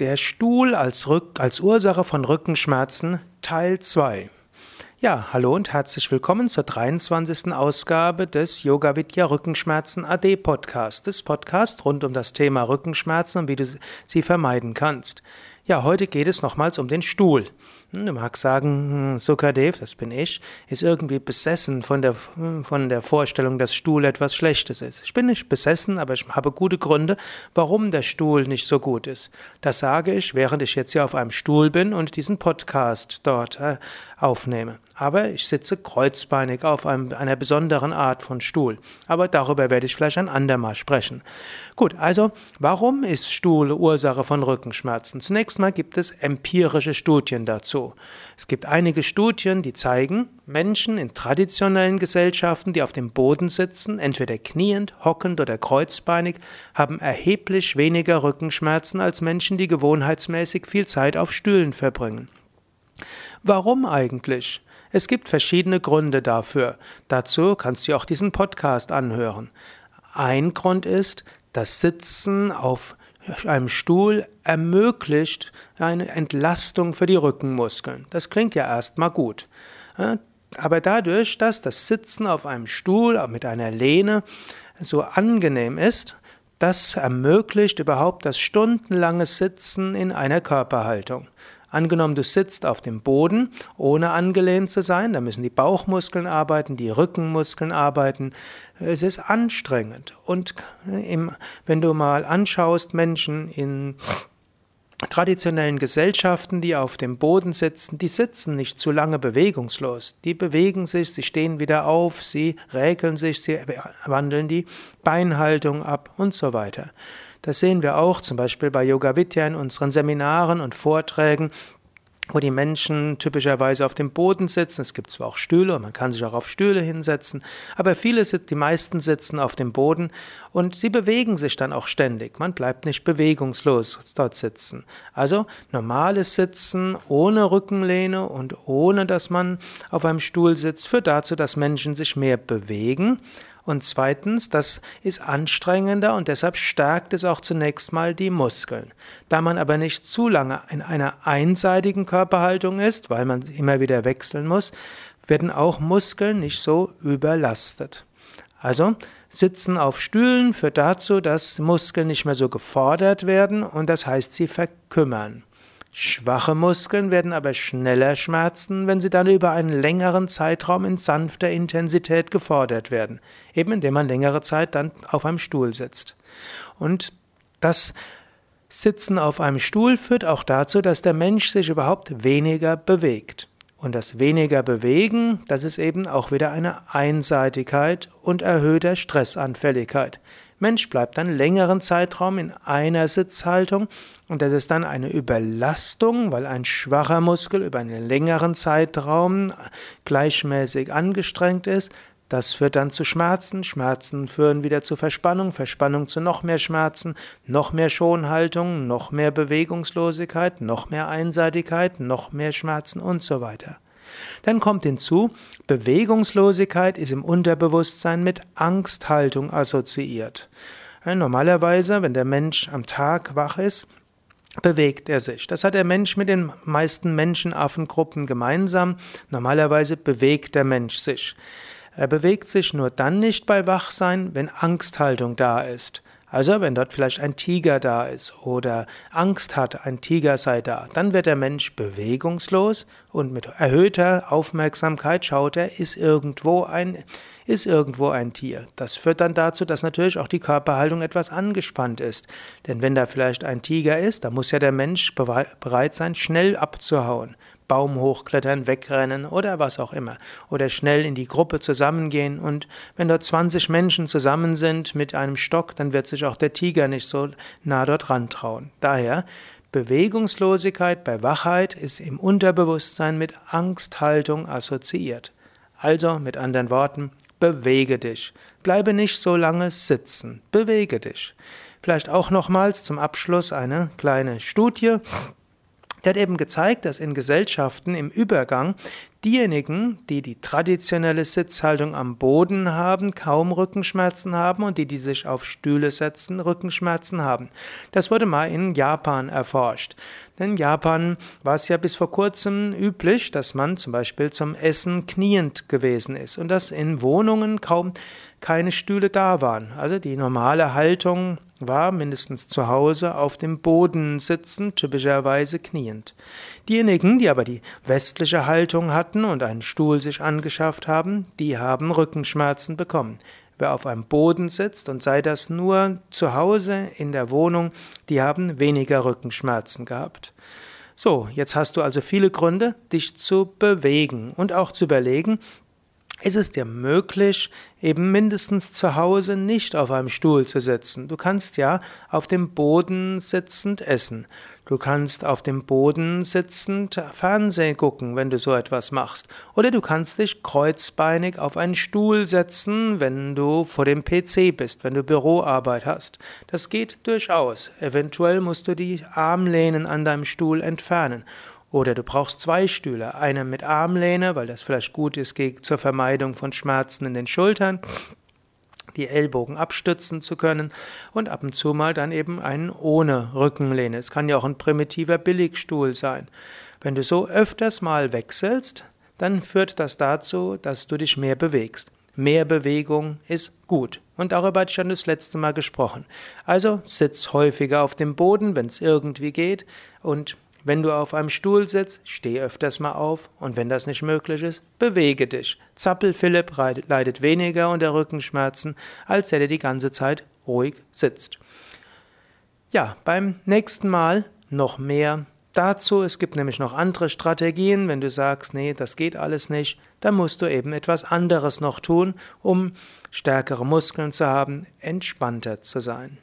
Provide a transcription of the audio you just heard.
Der Stuhl als, Rück als Ursache von Rückenschmerzen Teil 2. Ja, hallo und herzlich willkommen zur 23. Ausgabe des Yoga Vidya Rückenschmerzen AD Podcast, des Podcast rund um das Thema Rückenschmerzen und wie du sie vermeiden kannst. Ja, heute geht es nochmals um den Stuhl. Hm, du magst sagen, hm, Sukadev, das bin ich, ist irgendwie besessen von der, hm, von der Vorstellung, dass Stuhl etwas Schlechtes ist. Ich bin nicht besessen, aber ich habe gute Gründe, warum der Stuhl nicht so gut ist. Das sage ich, während ich jetzt hier auf einem Stuhl bin und diesen Podcast dort äh, aufnehme. Aber ich sitze kreuzbeinig auf einem, einer besonderen Art von Stuhl. Aber darüber werde ich vielleicht ein andermal sprechen. Gut, also warum ist Stuhl Ursache von Rückenschmerzen? Zunächst mal gibt es empirische Studien dazu. Es gibt einige Studien, die zeigen, Menschen in traditionellen Gesellschaften, die auf dem Boden sitzen, entweder kniend, hockend oder kreuzbeinig, haben erheblich weniger Rückenschmerzen als Menschen, die gewohnheitsmäßig viel Zeit auf Stühlen verbringen. Warum eigentlich? Es gibt verschiedene Gründe dafür. Dazu kannst du auch diesen Podcast anhören. Ein Grund ist, das Sitzen auf einem Stuhl ermöglicht eine Entlastung für die Rückenmuskeln. Das klingt ja erstmal gut. Aber dadurch, dass das Sitzen auf einem Stuhl mit einer Lehne so angenehm ist, das ermöglicht überhaupt das stundenlange Sitzen in einer Körperhaltung. Angenommen, du sitzt auf dem Boden, ohne angelehnt zu sein, da müssen die Bauchmuskeln arbeiten, die Rückenmuskeln arbeiten. Es ist anstrengend. Und im, wenn du mal anschaust, Menschen in traditionellen Gesellschaften, die auf dem Boden sitzen, die sitzen nicht zu lange bewegungslos. Die bewegen sich, sie stehen wieder auf, sie räkeln sich, sie wandeln die Beinhaltung ab und so weiter. Das sehen wir auch zum Beispiel bei Yoga Vidya in unseren Seminaren und Vorträgen, wo die Menschen typischerweise auf dem Boden sitzen. Es gibt zwar auch Stühle und man kann sich auch auf Stühle hinsetzen, aber viele, die meisten sitzen auf dem Boden und sie bewegen sich dann auch ständig. Man bleibt nicht bewegungslos dort sitzen. Also normales Sitzen ohne Rückenlehne und ohne, dass man auf einem Stuhl sitzt, führt dazu, dass Menschen sich mehr bewegen und zweitens, das ist anstrengender und deshalb stärkt es auch zunächst mal die Muskeln. Da man aber nicht zu lange in einer einseitigen Körperhaltung ist, weil man immer wieder wechseln muss, werden auch Muskeln nicht so überlastet. Also, Sitzen auf Stühlen führt dazu, dass Muskeln nicht mehr so gefordert werden und das heißt, sie verkümmern. Schwache Muskeln werden aber schneller schmerzen, wenn sie dann über einen längeren Zeitraum in sanfter Intensität gefordert werden, eben indem man längere Zeit dann auf einem Stuhl sitzt. Und das Sitzen auf einem Stuhl führt auch dazu, dass der Mensch sich überhaupt weniger bewegt. Und das weniger bewegen, das ist eben auch wieder eine Einseitigkeit und erhöhter Stressanfälligkeit. Mensch bleibt dann längeren Zeitraum in einer Sitzhaltung und das ist dann eine Überlastung, weil ein schwacher Muskel über einen längeren Zeitraum gleichmäßig angestrengt ist. Das führt dann zu Schmerzen, Schmerzen führen wieder zu Verspannung, Verspannung zu noch mehr Schmerzen, noch mehr Schonhaltung, noch mehr Bewegungslosigkeit, noch mehr Einseitigkeit, noch mehr Schmerzen und so weiter. Dann kommt hinzu, Bewegungslosigkeit ist im Unterbewusstsein mit Angsthaltung assoziiert. Normalerweise, wenn der Mensch am Tag wach ist, bewegt er sich. Das hat der Mensch mit den meisten Menschenaffengruppen gemeinsam. Normalerweise bewegt der Mensch sich. Er bewegt sich nur dann nicht bei Wachsein, wenn Angsthaltung da ist. Also wenn dort vielleicht ein Tiger da ist oder Angst hat, ein Tiger sei da, dann wird der Mensch bewegungslos und mit erhöhter Aufmerksamkeit schaut er, ist irgendwo ein, ist irgendwo ein Tier. Das führt dann dazu, dass natürlich auch die Körperhaltung etwas angespannt ist. Denn wenn da vielleicht ein Tiger ist, dann muss ja der Mensch bereit sein, schnell abzuhauen. Baum hochklettern, wegrennen oder was auch immer. Oder schnell in die Gruppe zusammengehen. Und wenn dort 20 Menschen zusammen sind mit einem Stock, dann wird sich auch der Tiger nicht so nah dort rantrauen. Daher Bewegungslosigkeit bei Wachheit ist im Unterbewusstsein mit Angsthaltung assoziiert. Also mit anderen Worten, bewege dich. Bleibe nicht so lange sitzen. Bewege dich. Vielleicht auch nochmals zum Abschluss eine kleine Studie. Der hat eben gezeigt, dass in Gesellschaften im Übergang diejenigen, die die traditionelle Sitzhaltung am Boden haben, kaum Rückenschmerzen haben und die, die sich auf Stühle setzen, Rückenschmerzen haben. Das wurde mal in Japan erforscht. Denn in Japan war es ja bis vor kurzem üblich, dass man zum Beispiel zum Essen kniend gewesen ist und dass in Wohnungen kaum keine Stühle da waren. Also die normale Haltung war mindestens zu Hause auf dem Boden sitzend, typischerweise kniend. Diejenigen, die aber die westliche Haltung hatten und einen Stuhl sich angeschafft haben, die haben Rückenschmerzen bekommen. Wer auf einem Boden sitzt und sei das nur zu Hause in der Wohnung, die haben weniger Rückenschmerzen gehabt. So, jetzt hast du also viele Gründe, dich zu bewegen und auch zu überlegen, ist es dir möglich, eben mindestens zu Hause nicht auf einem Stuhl zu sitzen. Du kannst ja auf dem Boden sitzend essen. Du kannst auf dem Boden sitzend Fernsehen gucken, wenn du so etwas machst. Oder du kannst dich kreuzbeinig auf einen Stuhl setzen, wenn du vor dem PC bist, wenn du Büroarbeit hast. Das geht durchaus. Eventuell musst du die Armlehnen an deinem Stuhl entfernen. Oder du brauchst zwei Stühle, einen mit Armlehne, weil das vielleicht gut ist zur Vermeidung von Schmerzen in den Schultern, die Ellbogen abstützen zu können und ab und zu mal dann eben einen ohne Rückenlehne. Es kann ja auch ein primitiver Billigstuhl sein. Wenn du so öfters mal wechselst, dann führt das dazu, dass du dich mehr bewegst. Mehr Bewegung ist gut. Und darüber hatte ich schon das letzte Mal gesprochen. Also sitz häufiger auf dem Boden, wenn es irgendwie geht, und wenn du auf einem Stuhl sitzt, steh öfters mal auf und wenn das nicht möglich ist, bewege dich. Zappel Philipp leidet weniger unter Rückenschmerzen, als der, der die ganze Zeit ruhig sitzt. Ja, beim nächsten Mal noch mehr dazu. Es gibt nämlich noch andere Strategien. Wenn du sagst, nee, das geht alles nicht, dann musst du eben etwas anderes noch tun, um stärkere Muskeln zu haben, entspannter zu sein.